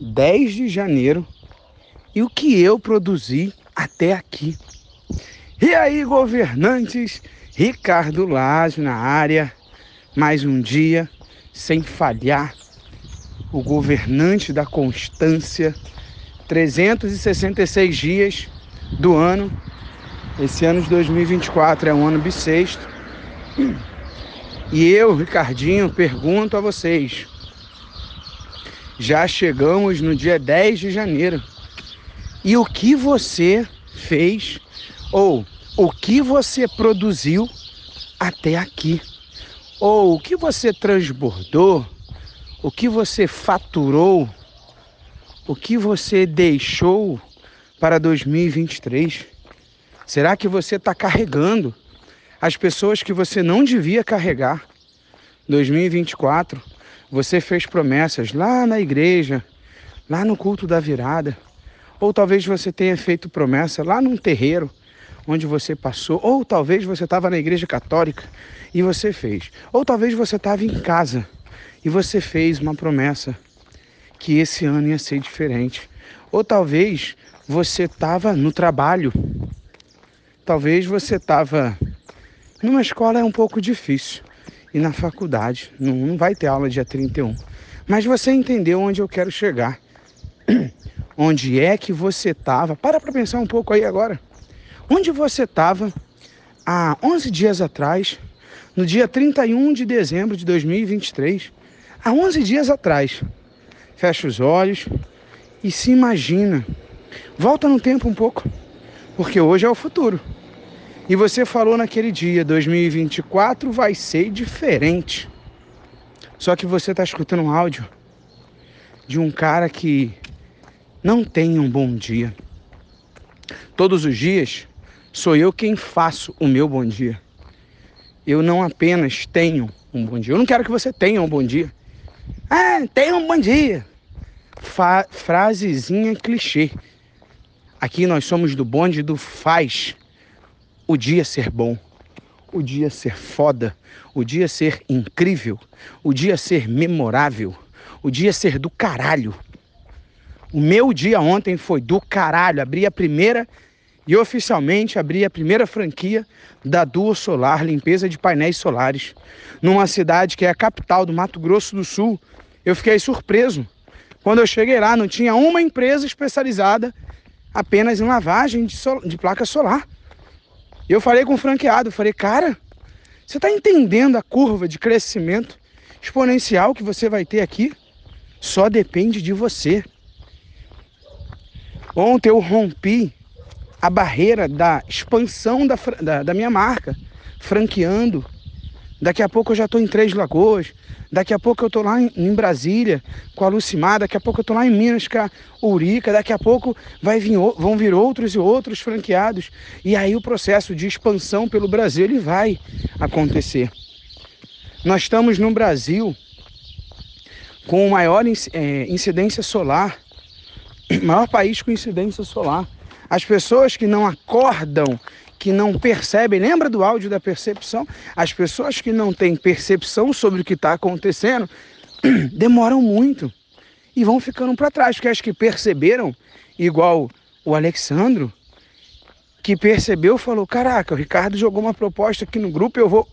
10 de janeiro e o que eu produzi até aqui. E aí, governantes, Ricardo Lázio na área, mais um dia sem falhar, o governante da constância, 366 dias do ano. Esse ano de 2024 é um ano bissexto. E eu, Ricardinho, pergunto a vocês: já chegamos no dia 10 de janeiro. E o que você fez ou o que você produziu até aqui? Ou o que você transbordou? O que você faturou? O que você deixou para 2023? Será que você está carregando as pessoas que você não devia carregar? 2024, você fez promessas lá na igreja, lá no culto da virada. Ou talvez você tenha feito promessa lá num terreiro onde você passou. Ou talvez você estava na igreja católica e você fez. Ou talvez você estava em casa e você fez uma promessa que esse ano ia ser diferente. Ou talvez você estava no trabalho. Talvez você estava numa escola é um pouco difícil e na faculdade. Não, não vai ter aula dia 31. Mas você entendeu onde eu quero chegar. Onde é que você estava? Para para pensar um pouco aí agora. Onde você estava há 11 dias atrás, no dia 31 de dezembro de 2023? Há 11 dias atrás. Fecha os olhos e se imagina. Volta no tempo um pouco, porque hoje é o futuro. E você falou naquele dia, 2024 vai ser diferente. Só que você está escutando um áudio de um cara que não tem um bom dia. Todos os dias sou eu quem faço o meu bom dia. Eu não apenas tenho um bom dia. Eu não quero que você tenha um bom dia. Ah, tenha um bom dia. Fa frasezinha clichê. Aqui nós somos do bonde do faz o dia ser bom, o dia ser foda, o dia ser incrível, o dia ser memorável, o dia ser do caralho. O meu dia ontem foi do caralho. Abri a primeira e oficialmente abri a primeira franquia da Duo Solar, limpeza de painéis solares, numa cidade que é a capital do Mato Grosso do Sul. Eu fiquei surpreso. Quando eu cheguei lá, não tinha uma empresa especializada apenas em lavagem de, de placa solar. Eu falei com o franqueado, falei, cara, você está entendendo a curva de crescimento exponencial que você vai ter aqui? Só depende de você. Ontem eu rompi a barreira da expansão da, da, da minha marca, franqueando Daqui a pouco eu já estou em Três Lagoas. Daqui a pouco eu estou lá em, em, Brasília com a Lucimar. Daqui a pouco eu estou lá em Minas com a Urica. Daqui a pouco vai vir, vão vir outros e outros franqueados. E aí o processo de expansão pelo Brasil ele vai acontecer. Nós estamos no Brasil com maior é, incidência solar, maior país com incidência solar. As pessoas que não acordam que não percebem, lembra do áudio da percepção? As pessoas que não têm percepção sobre o que está acontecendo demoram muito e vão ficando para trás, porque as que perceberam, igual o Alexandro, que percebeu, falou: Caraca, o Ricardo jogou uma proposta aqui no grupo, eu vou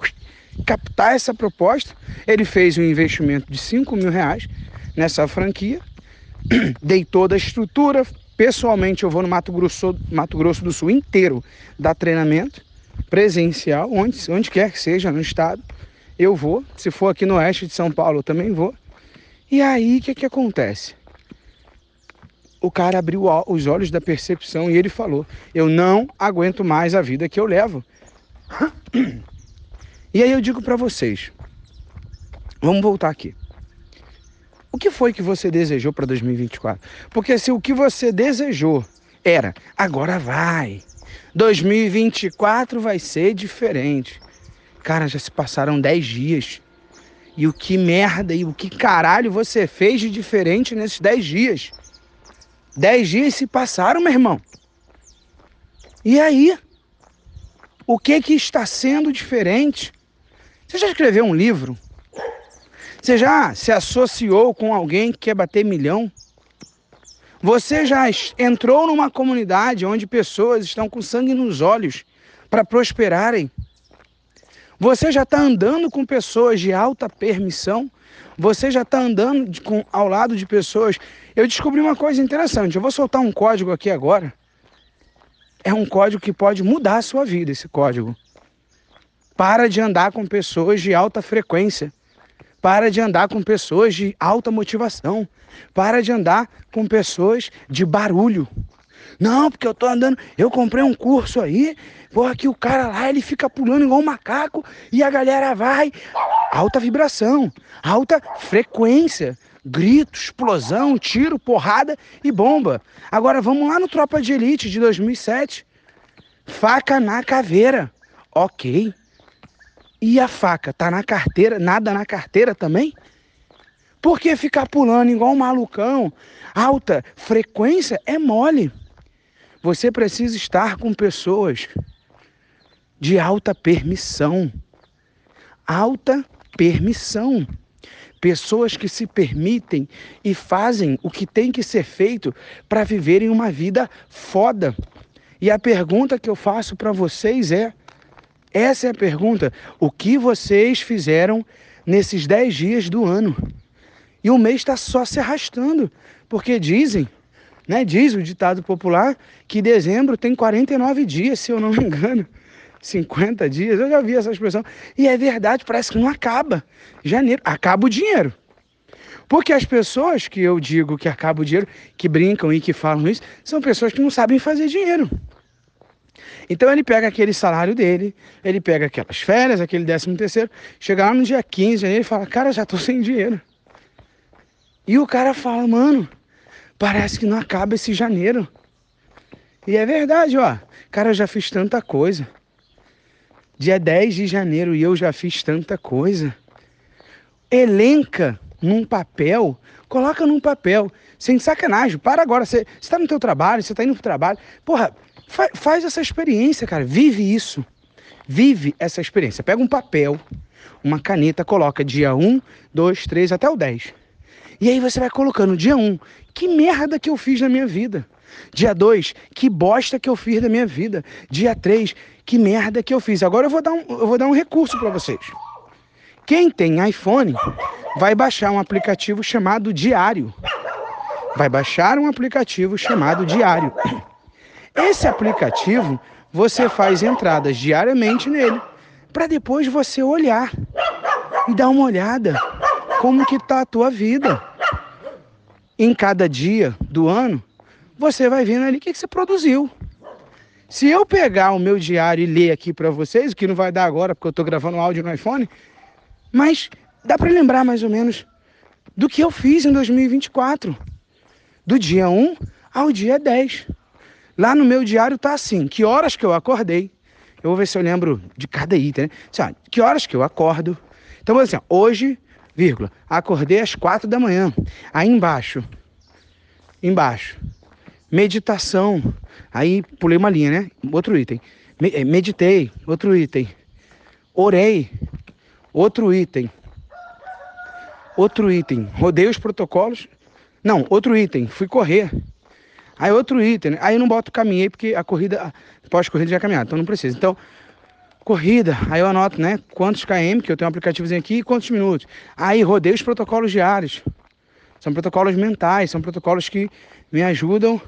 captar essa proposta. Ele fez um investimento de 5 mil reais nessa franquia, dei toda a estrutura, Pessoalmente, eu vou no Mato Grosso, Mato Grosso do Sul inteiro dar treinamento presencial, onde, onde quer que seja no estado. Eu vou. Se for aqui no oeste de São Paulo, eu também vou. E aí, o que, que acontece? O cara abriu os olhos da percepção e ele falou: Eu não aguento mais a vida que eu levo. E aí eu digo para vocês: Vamos voltar aqui. O que foi que você desejou para 2024? Porque se o que você desejou era agora vai, 2024 vai ser diferente. Cara, já se passaram 10 dias. E o que merda e o que caralho você fez de diferente nesses 10 dias? 10 dias se passaram, meu irmão. E aí? O que que está sendo diferente? Você já escreveu um livro? Você já se associou com alguém que quer bater milhão? Você já entrou numa comunidade onde pessoas estão com sangue nos olhos para prosperarem? Você já está andando com pessoas de alta permissão? Você já está andando de, com, ao lado de pessoas. Eu descobri uma coisa interessante. Eu vou soltar um código aqui agora. É um código que pode mudar a sua vida, esse código. Para de andar com pessoas de alta frequência. Para de andar com pessoas de alta motivação. Para de andar com pessoas de barulho. Não, porque eu tô andando, eu comprei um curso aí, porra, que o cara lá, ele fica pulando igual um macaco e a galera vai. Alta vibração, alta frequência, grito, explosão, tiro, porrada e bomba. Agora vamos lá no Tropa de Elite de 2007. Faca na caveira. Ok. E a faca tá na carteira, nada na carteira também? Por que ficar pulando igual um malucão? Alta frequência é mole. Você precisa estar com pessoas de alta permissão. Alta permissão. Pessoas que se permitem e fazem o que tem que ser feito para viverem uma vida foda. E a pergunta que eu faço para vocês é: essa é a pergunta, o que vocês fizeram nesses 10 dias do ano? E o mês está só se arrastando, porque dizem né? Diz o ditado popular que dezembro tem 49 dias, se eu não me engano. 50 dias, eu já vi essa expressão. E é verdade, parece que não acaba. Janeiro, acaba o dinheiro. Porque as pessoas que eu digo que acaba o dinheiro, que brincam e que falam isso, são pessoas que não sabem fazer dinheiro. Então ele pega aquele salário dele, ele pega aquelas férias, aquele décimo terceiro, chega lá no dia 15 de janeiro e fala, cara, já tô sem dinheiro. E o cara fala, mano, Parece que não acaba esse janeiro. E é verdade, ó. Cara, eu já fiz tanta coisa. Dia 10 de janeiro e eu já fiz tanta coisa. Elenca num papel, coloca num papel, sem sacanagem. Para agora, você está no teu trabalho, você está indo pro trabalho. Porra, fa faz essa experiência, cara. Vive isso. Vive essa experiência. Pega um papel, uma caneta, coloca dia 1, 2, 3 até o 10. E aí você vai colocando dia 1, que merda que eu fiz na minha vida. Dia 2, que bosta que eu fiz da minha vida. Dia 3, que merda que eu fiz. Agora eu vou dar um, eu vou dar um recurso para vocês. Quem tem iPhone vai baixar um aplicativo chamado Diário. Vai baixar um aplicativo chamado Diário. Esse aplicativo você faz entradas diariamente nele para depois você olhar e dar uma olhada como que tá a tua vida. Em cada dia do ano, você vai vendo ali o que, que você produziu. Se eu pegar o meu diário e ler aqui para vocês, o que não vai dar agora porque eu estou gravando áudio no iPhone, mas dá para lembrar mais ou menos do que eu fiz em 2024, do dia 1 ao dia 10. Lá no meu diário tá assim, que horas que eu acordei, eu vou ver se eu lembro de cada item, né? Assim, ó, que horas que eu acordo. Então, assim, ó, hoje vírgula, acordei às quatro da manhã. Aí embaixo, embaixo, meditação. Aí pulei uma linha, né? Outro item. Eh, meditei, outro item. Orei, outro item. Outro item. Rodei os protocolos. Não, outro item. Fui correr. Aí outro item. Né? Aí eu não boto caminhei porque a corrida, pós-corrida já é caminhada, então não precisa. Então, corrida, aí eu anoto, né, quantos km, que eu tenho um aplicativozinho aqui, e quantos minutos. Aí rodei os protocolos diários. São protocolos mentais, são protocolos que me ajudam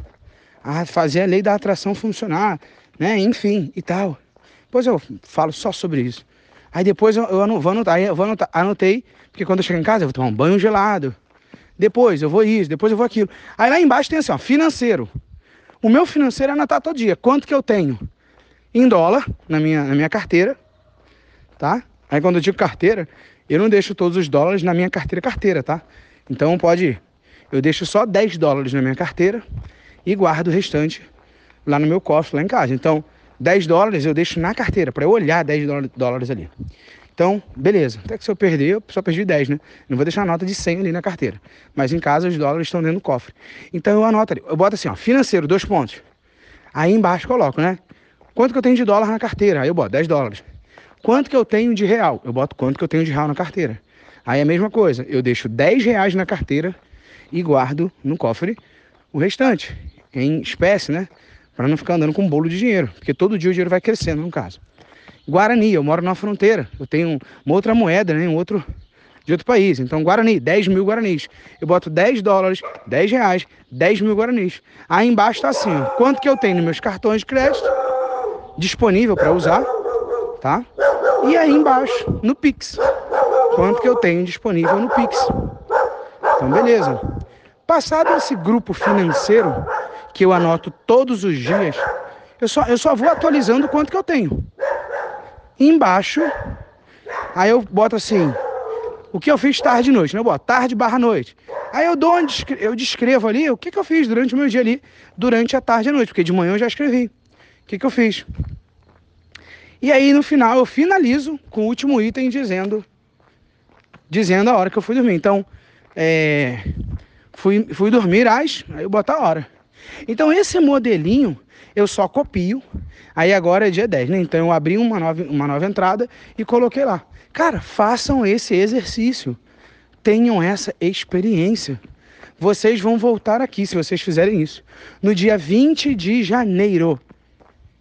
a fazer a lei da atração funcionar, né, enfim, e tal. Depois eu falo só sobre isso. Aí depois eu, eu vou anotar, aí eu vou anotar, anotei, porque quando eu chego em casa eu vou tomar um banho gelado. Depois eu vou isso, depois eu vou aquilo. Aí lá embaixo tem assim, ó, financeiro. O meu financeiro é anotar todo dia, quanto que eu tenho em dólar na minha, na minha carteira, tá? Aí quando eu digo carteira, eu não deixo todos os dólares na minha carteira carteira, tá? Então pode, eu deixo só 10 dólares na minha carteira e guardo o restante lá no meu cofre, lá em casa. Então, 10 dólares eu deixo na carteira, para eu olhar 10 dólares ali. Então, beleza. Até que se eu perder, eu só perdi 10, né? Não vou deixar a nota de 100 ali na carteira. Mas em casa os dólares estão dentro do cofre. Então eu anoto ali. Eu boto assim, ó, financeiro, dois pontos. Aí embaixo coloco, né? Quanto que eu tenho de dólar na carteira? Aí eu boto 10 dólares. Quanto que eu tenho de real? Eu boto quanto que eu tenho de real na carteira. Aí é a mesma coisa, eu deixo 10 reais na carteira e guardo no cofre o restante em espécie, né? Para não ficar andando com um bolo de dinheiro, porque todo dia o dinheiro vai crescendo, no caso. Guarani, eu moro na fronteira, eu tenho uma outra moeda, né? Um outro de outro país. Então, Guarani, 10 mil Guaranis. Eu boto 10 dólares, 10 reais, 10 mil Guaranis. Aí embaixo tá assim, ó, quanto que eu tenho nos meus cartões de crédito disponível para usar, tá? E aí embaixo, no Pix, quanto que eu tenho disponível no Pix. Então, beleza. Passado esse grupo financeiro, que eu anoto todos os dias, eu só, eu só vou atualizando quanto que eu tenho. Embaixo, aí eu boto assim, o que eu fiz tarde e noite, né? Eu boto tarde barra noite. Aí eu dou onde eu descrevo ali o que, que eu fiz durante o meu dia ali, durante a tarde e a noite, porque de manhã eu já escrevi. O que, que eu fiz? E aí no final eu finalizo com o último item dizendo dizendo a hora que eu fui dormir. Então, é, fui, fui dormir às, aí eu boto a hora. Então esse modelinho eu só copio. Aí agora é dia 10, né? Então eu abri uma nova, uma nova entrada e coloquei lá. Cara, façam esse exercício. Tenham essa experiência. Vocês vão voltar aqui se vocês fizerem isso. No dia 20 de janeiro.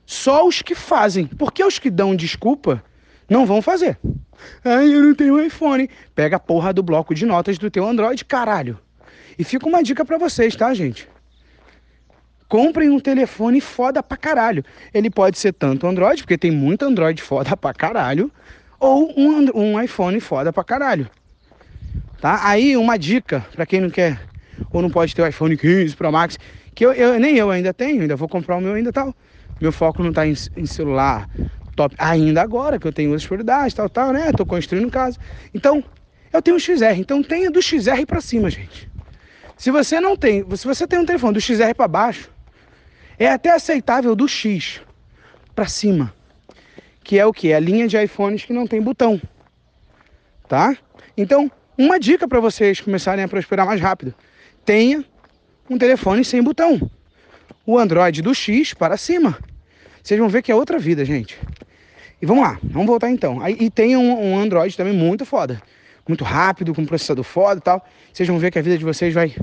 Só os que fazem. Porque os que dão desculpa não vão fazer. Ai, eu não tenho iPhone. Pega a porra do bloco de notas do teu Android, caralho. E fica uma dica para vocês, tá, gente? Comprem um telefone foda pra caralho. Ele pode ser tanto Android, porque tem muito Android foda pra caralho, ou um, um iPhone foda pra caralho. Tá? Aí uma dica para quem não quer ou não pode ter o iPhone 15 Pro Max, que eu, eu, nem eu ainda tenho, ainda vou comprar o meu ainda tal. Meu foco não tá em, em celular top ainda agora, que eu tenho outras prioridades, tal, tal, né? Tô construindo casa. Então, eu tenho o XR, então tenha do XR para cima, gente. Se você não tem, se você tem um telefone do XR para baixo, é até aceitável do X para cima que é o que? É a linha de iPhones que não tem botão, tá? Então, uma dica para vocês começarem a prosperar mais rápido: tenha um telefone sem botão. O Android do X para cima. Vocês vão ver que é outra vida, gente. E vamos lá, vamos voltar então. E tem um, um Android também muito foda, muito rápido, com processador foda e tal. Vocês vão ver que a vida de vocês vai,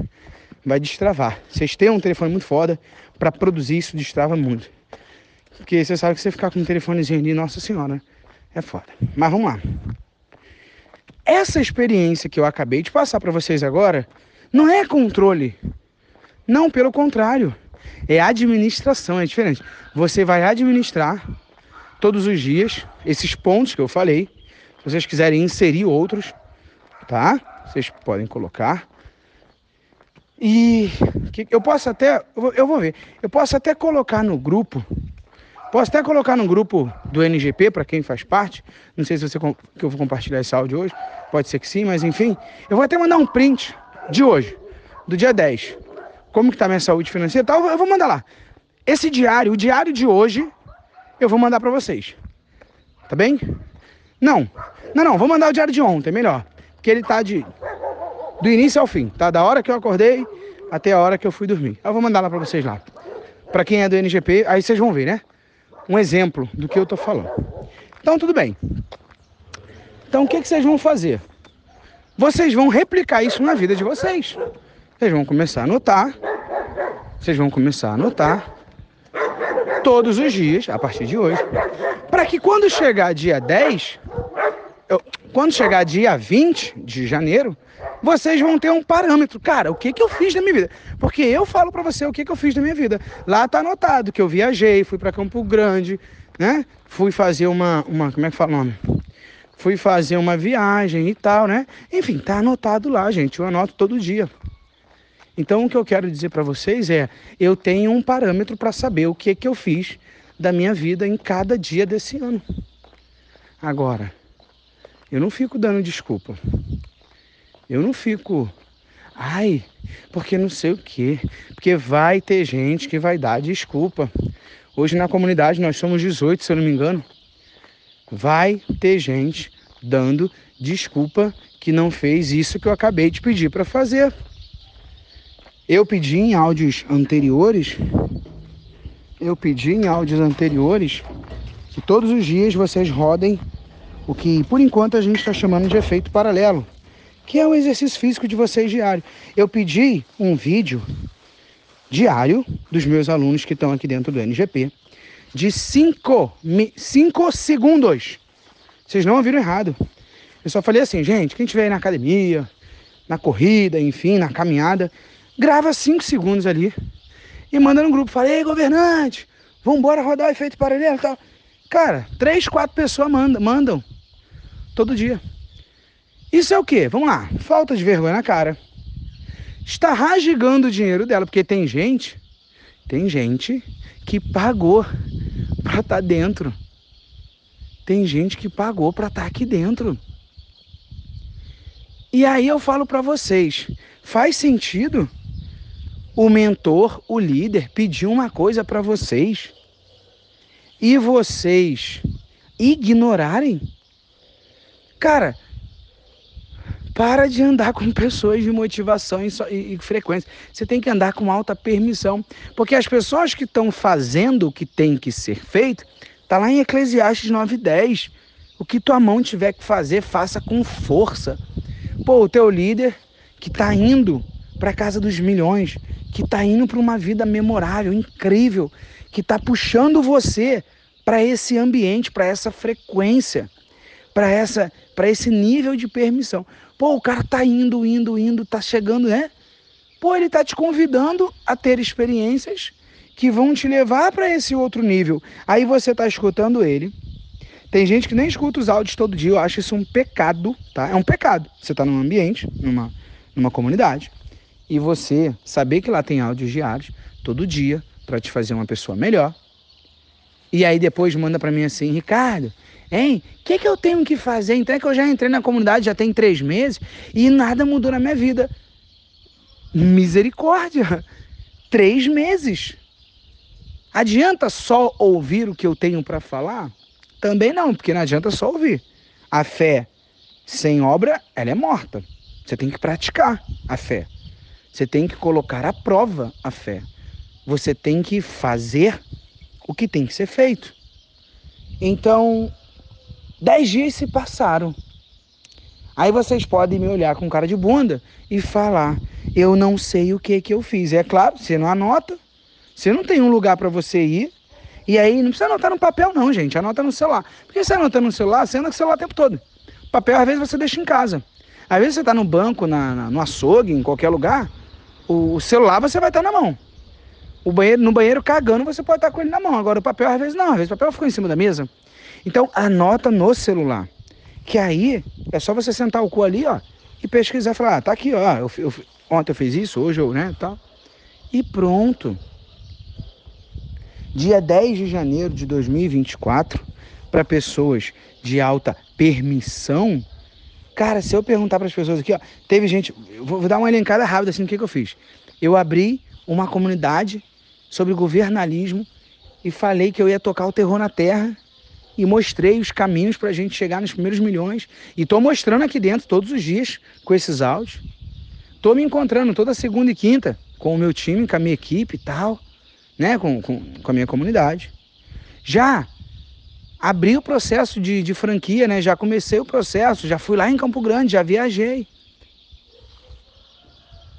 vai destravar. Vocês têm um telefone muito foda, para produzir isso destrava muito. Porque você sabe que você ficar com um telefonezinho ali, nossa senhora, é foda. Mas vamos lá. Essa experiência que eu acabei de passar para vocês agora não é controle. Não, pelo contrário. É administração, é diferente. Você vai administrar todos os dias esses pontos que eu falei. Se vocês quiserem inserir outros, tá? Vocês podem colocar. E eu posso até, eu vou ver, eu posso até colocar no grupo Posso até colocar no grupo do NGP para quem faz parte. Não sei se você que eu vou compartilhar esse áudio hoje. Pode ser que sim, mas enfim. Eu vou até mandar um print de hoje, do dia 10. Como que tá minha saúde financeira tal, eu vou mandar lá. Esse diário, o diário de hoje, eu vou mandar para vocês. Tá bem? Não. Não, não, vou mandar o diário de ontem, melhor. Porque ele tá de do início ao fim, tá? Da hora que eu acordei até a hora que eu fui dormir. Eu vou mandar lá para vocês lá. Para quem é do NGP, aí vocês vão ver, né? um exemplo do que eu estou falando. Então, tudo bem. Então, o que, que vocês vão fazer? Vocês vão replicar isso na vida de vocês. Vocês vão começar a anotar. Vocês vão começar a anotar todos os dias, a partir de hoje, para que quando chegar dia 10, eu, quando chegar dia 20 de janeiro, vocês vão ter um parâmetro. Cara, o que, que eu fiz da minha vida? Porque eu falo para você o que, que eu fiz da minha vida. Lá tá anotado que eu viajei, fui para Campo Grande, né? Fui fazer uma, uma. Como é que fala o nome? Fui fazer uma viagem e tal, né? Enfim, tá anotado lá, gente. Eu anoto todo dia. Então, o que eu quero dizer para vocês é: eu tenho um parâmetro para saber o que, que eu fiz da minha vida em cada dia desse ano. Agora, eu não fico dando desculpa. Eu não fico, ai, porque não sei o quê. Porque vai ter gente que vai dar desculpa. Hoje na comunidade nós somos 18, se eu não me engano. Vai ter gente dando desculpa que não fez isso que eu acabei de pedir para fazer. Eu pedi em áudios anteriores, eu pedi em áudios anteriores que todos os dias vocês rodem o que por enquanto a gente está chamando de efeito paralelo que é o exercício físico de vocês diário. Eu pedi um vídeo diário dos meus alunos que estão aqui dentro do NGP de 5 segundos. Vocês não ouviram errado. Eu só falei assim, gente, quem estiver aí na academia, na corrida, enfim, na caminhada, grava 5 segundos ali e manda no grupo. Falei, governante, vamos rodar o efeito paralelo e tal. Cara, três, quatro pessoas mandam, mandam todo dia. Isso é o quê? Vamos lá, falta de vergonha na cara. Está rasgando o dinheiro dela, porque tem gente, tem gente que pagou para estar tá dentro. Tem gente que pagou para estar tá aqui dentro. E aí eu falo para vocês, faz sentido o mentor, o líder pedir uma coisa para vocês e vocês ignorarem? Cara, para de andar com pessoas de motivação e, e, e, frequência. Você tem que andar com alta permissão. Porque as pessoas que estão fazendo o que tem que ser feito, tá lá em Eclesiastes 9:10. O que tua mão tiver que fazer, faça com força. Pô, o teu líder que está indo para a casa dos milhões, que está indo para uma vida memorável, incrível, que está puxando você para esse ambiente, para essa frequência, para essa, para esse nível de permissão. Pô, o cara tá indo, indo, indo, tá chegando, né? Pô, ele tá te convidando a ter experiências que vão te levar para esse outro nível. Aí você tá escutando ele. Tem gente que nem escuta os áudios todo dia, eu acho isso um pecado, tá? É um pecado. Você tá num ambiente, numa, numa comunidade, e você saber que lá tem áudios diários todo dia para te fazer uma pessoa melhor. E aí depois manda para mim assim, Ricardo, Hein? O que, que eu tenho que fazer? Então é que eu já entrei na comunidade, já tem três meses e nada mudou na minha vida. Misericórdia! Três meses. Adianta só ouvir o que eu tenho para falar? Também não, porque não adianta só ouvir. A fé sem obra, ela é morta. Você tem que praticar a fé. Você tem que colocar à prova a fé. Você tem que fazer o que tem que ser feito. Então, Dez dias se passaram. Aí vocês podem me olhar com cara de bunda e falar: eu não sei o que que eu fiz. É claro, você não anota, você não tem um lugar para você ir. E aí não precisa anotar no papel, não, gente. Anota no celular. Porque você anota no celular, você anda com o celular o tempo todo. Papel, às vezes, você deixa em casa. Às vezes você está no banco, na, na, no açougue, em qualquer lugar, o, o celular você vai estar tá na mão. O banheiro, no banheiro cagando, você pode estar tá com ele na mão. Agora o papel, às vezes, não. Às vezes o papel ficou em cima da mesa. Então anota no celular. Que aí é só você sentar o cu ali, ó, e pesquisar, falar, ah, tá aqui, ó, eu, eu, ontem eu fiz isso, hoje eu, né, tal. E pronto. Dia 10 de janeiro de 2024, para pessoas de alta permissão, cara, se eu perguntar para as pessoas aqui, ó, teve gente, vou, vou dar uma elencada rápida assim, o que, que eu fiz? Eu abri uma comunidade sobre governalismo e falei que eu ia tocar o terror na terra e mostrei os caminhos para a gente chegar nos primeiros milhões. E estou mostrando aqui dentro todos os dias com esses áudios. Estou me encontrando toda segunda e quinta com o meu time, com a minha equipe e tal, né? com, com, com a minha comunidade. Já abri o processo de, de franquia, né? já comecei o processo, já fui lá em Campo Grande, já viajei.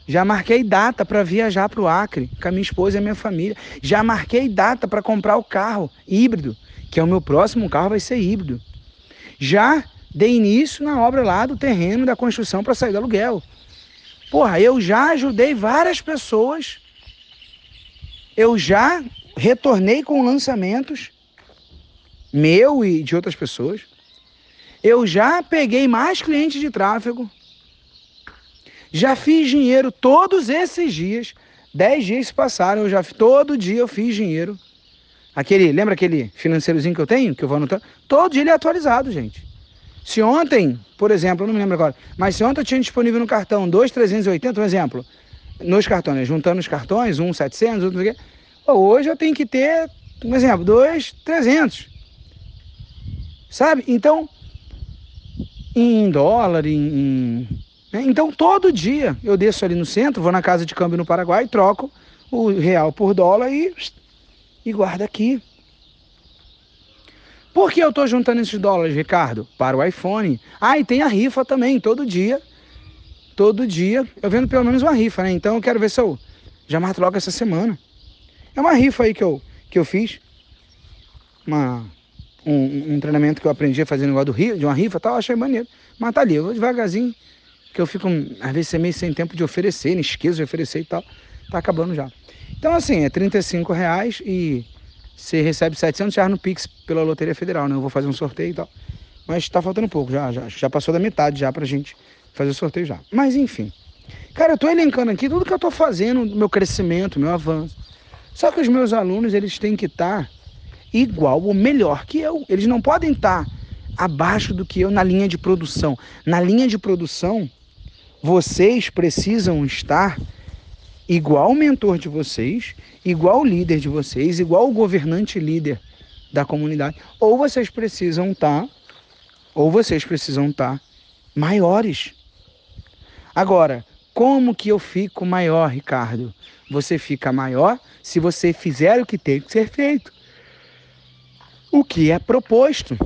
Já marquei data para viajar para o Acre com a minha esposa e a minha família. Já marquei data para comprar o carro híbrido que é o meu próximo carro, vai ser híbrido. Já dei início na obra lá do terreno da construção para sair do aluguel. Porra, eu já ajudei várias pessoas. Eu já retornei com lançamentos meu e de outras pessoas. Eu já peguei mais clientes de tráfego. Já fiz dinheiro todos esses dias. Dez dias se passaram, eu já todo dia eu fiz dinheiro. Aquele, lembra aquele financeirozinho que eu tenho, que eu vou anotando? Todo dia ele é atualizado, gente. Se ontem, por exemplo, eu não me lembro agora, mas se ontem eu tinha disponível no cartão 2,380, um exemplo, nos cartões, juntando os cartões, um 700, outro não sei o quê, hoje eu tenho que ter, um exemplo, 2,300. Sabe? Então, em dólar, em, em né? então todo dia eu desço ali no centro, vou na casa de câmbio no Paraguai, troco o real por dólar e e guarda aqui. Por que eu estou juntando esses dólares, Ricardo? Para o iPhone. Ah, e tem a rifa também, todo dia. Todo dia eu vendo pelo menos uma rifa, né? Então eu quero ver se eu Já mato logo essa semana. É uma rifa aí que eu, que eu fiz. Uma, um, um treinamento que eu aprendi a fazer negócio do rio, de uma rifa e tal, achei maneiro. Mas tá ali, eu vou devagarzinho, que eu fico, às vezes, meio sem tempo de oferecer, esqueço de oferecer e tal. Tá acabando já. Então, assim, é 35 reais e você recebe 700 reais no Pix pela Loteria Federal, né? Eu vou fazer um sorteio e tal. Mas tá faltando pouco, já, já, já passou da metade já pra gente fazer o sorteio já. Mas enfim. Cara, eu tô elencando aqui tudo que eu tô fazendo, meu crescimento, meu avanço. Só que os meus alunos, eles têm que estar tá igual ou melhor que eu. Eles não podem estar tá abaixo do que eu na linha de produção. Na linha de produção, vocês precisam estar igual mentor de vocês, igual líder de vocês, igual governante líder da comunidade. Ou vocês precisam estar, tá, ou vocês precisam estar tá maiores. Agora, como que eu fico maior, Ricardo? Você fica maior se você fizer o que tem que ser feito. O que é proposto.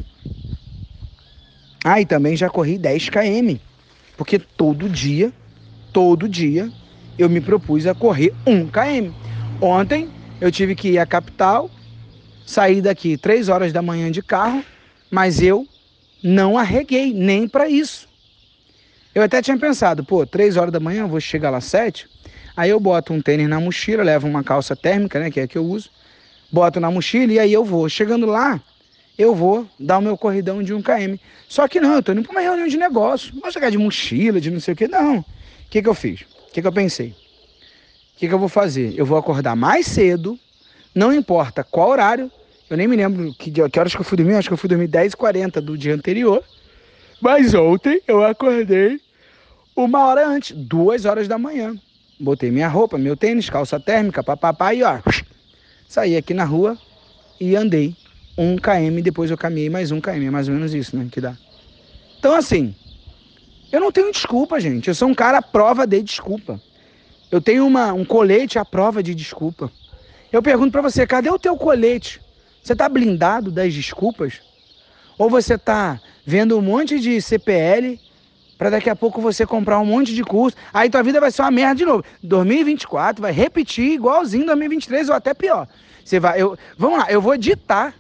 Ah, e também já corri 10 km. Porque todo dia, todo dia, eu me propus a correr 1 km. Ontem eu tive que ir à capital, sair daqui 3 horas da manhã de carro, mas eu não arreguei nem para isso. Eu até tinha pensado, pô, 3 horas da manhã, vou chegar lá 7, aí eu boto um tênis na mochila, levo uma calça térmica, né, que é a que eu uso, boto na mochila e aí eu vou. Chegando lá, eu vou dar o meu corridão de 1 km. Só que não, eu tô indo para uma reunião de negócio, não vou chegar de mochila, de não sei o que, não. O que que eu fiz? O que, que eu pensei? O que, que eu vou fazer? Eu vou acordar mais cedo, não importa qual horário, eu nem me lembro que, que horas que eu fui dormir, acho que eu fui dormir 10h40 do dia anterior. Mas ontem eu acordei uma hora antes, duas horas da manhã. Botei minha roupa, meu tênis, calça térmica, papapá e ó, saí aqui na rua e andei um km, depois eu caminhei mais um km, é mais ou menos isso, né, que dá. Então assim, eu não tenho desculpa, gente. Eu sou um cara à prova de desculpa. Eu tenho uma, um colete à prova de desculpa. Eu pergunto para você, cadê o teu colete? Você tá blindado das desculpas? Ou você tá vendo um monte de CPL para daqui a pouco você comprar um monte de curso, aí tua vida vai ser uma merda de novo. 2024 vai repetir igualzinho 2023 ou até pior. Você vai, eu, vamos lá, eu vou ditar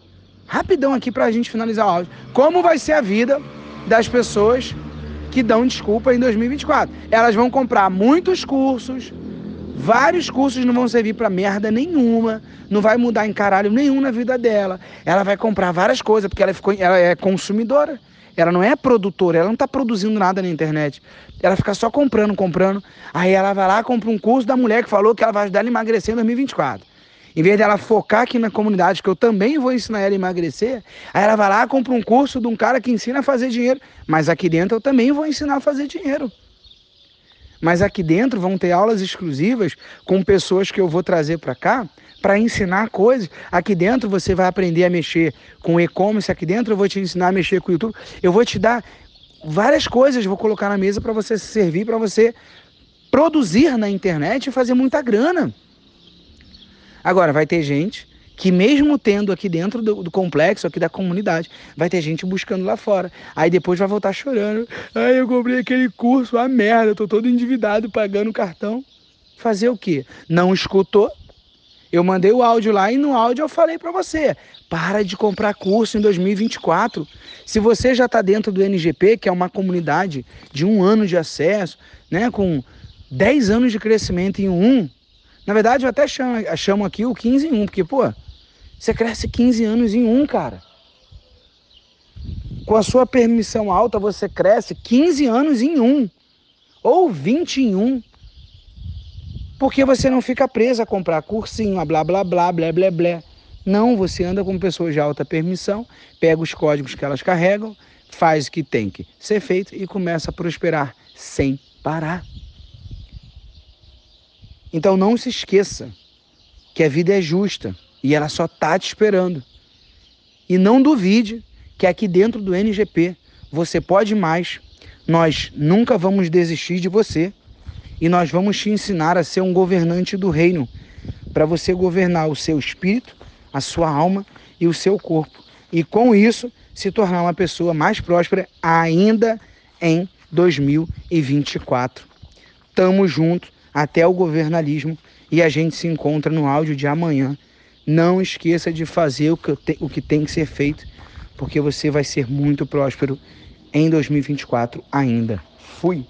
rapidão aqui para a gente finalizar o áudio. Como vai ser a vida das pessoas que dão desculpa em 2024. Elas vão comprar muitos cursos, vários cursos não vão servir para merda nenhuma, não vai mudar em caralho nenhum na vida dela. Ela vai comprar várias coisas porque ela, ficou, ela é consumidora. Ela não é produtora, ela não está produzindo nada na internet. Ela fica só comprando, comprando. Aí ela vai lá, compra um curso da mulher que falou que ela vai ajudar ela a emagrecer em 2024. Em vez dela focar aqui na comunidade, que eu também vou ensinar ela a emagrecer, aí ela vai lá, compra um curso de um cara que ensina a fazer dinheiro. Mas aqui dentro eu também vou ensinar a fazer dinheiro. Mas aqui dentro vão ter aulas exclusivas com pessoas que eu vou trazer para cá para ensinar coisas. Aqui dentro você vai aprender a mexer com e-commerce, aqui dentro eu vou te ensinar a mexer com o YouTube. Eu vou te dar várias coisas, vou colocar na mesa para você servir, para você produzir na internet e fazer muita grana. Agora, vai ter gente que mesmo tendo aqui dentro do, do, complexo, aqui da comunidade, vai ter gente buscando lá fora. Aí depois vai voltar chorando. Ai, eu comprei aquele curso, a merda, tô todo endividado pagando cartão. Fazer o quê? Não escutou? Eu mandei o áudio lá e no áudio eu falei para você, para de comprar curso em 2024. Se você já está dentro do NGP, que é uma comunidade de um ano de acesso, né, com 10 anos de crescimento em um, na verdade, eu até chamo, chamo aqui o 15 em 1, porque, pô, você cresce 15 anos em um, cara. Com a sua permissão alta, você cresce 15 anos em um. Ou 20 em um. Porque você não fica preso a comprar cursinho, a blá blá blá, blá blá blá. Não, você anda com pessoas de alta permissão, pega os códigos que elas carregam, faz o que tem que ser feito e começa a prosperar sem parar. Então não se esqueça que a vida é justa e ela só está te esperando. E não duvide que aqui dentro do NGP você pode mais. Nós nunca vamos desistir de você e nós vamos te ensinar a ser um governante do reino, para você governar o seu espírito, a sua alma e o seu corpo. E com isso se tornar uma pessoa mais próspera ainda em 2024. Tamo junto até o governalismo e a gente se encontra no áudio de amanhã. Não esqueça de fazer o que, te, o que tem que ser feito, porque você vai ser muito próspero em 2024 ainda. Fui!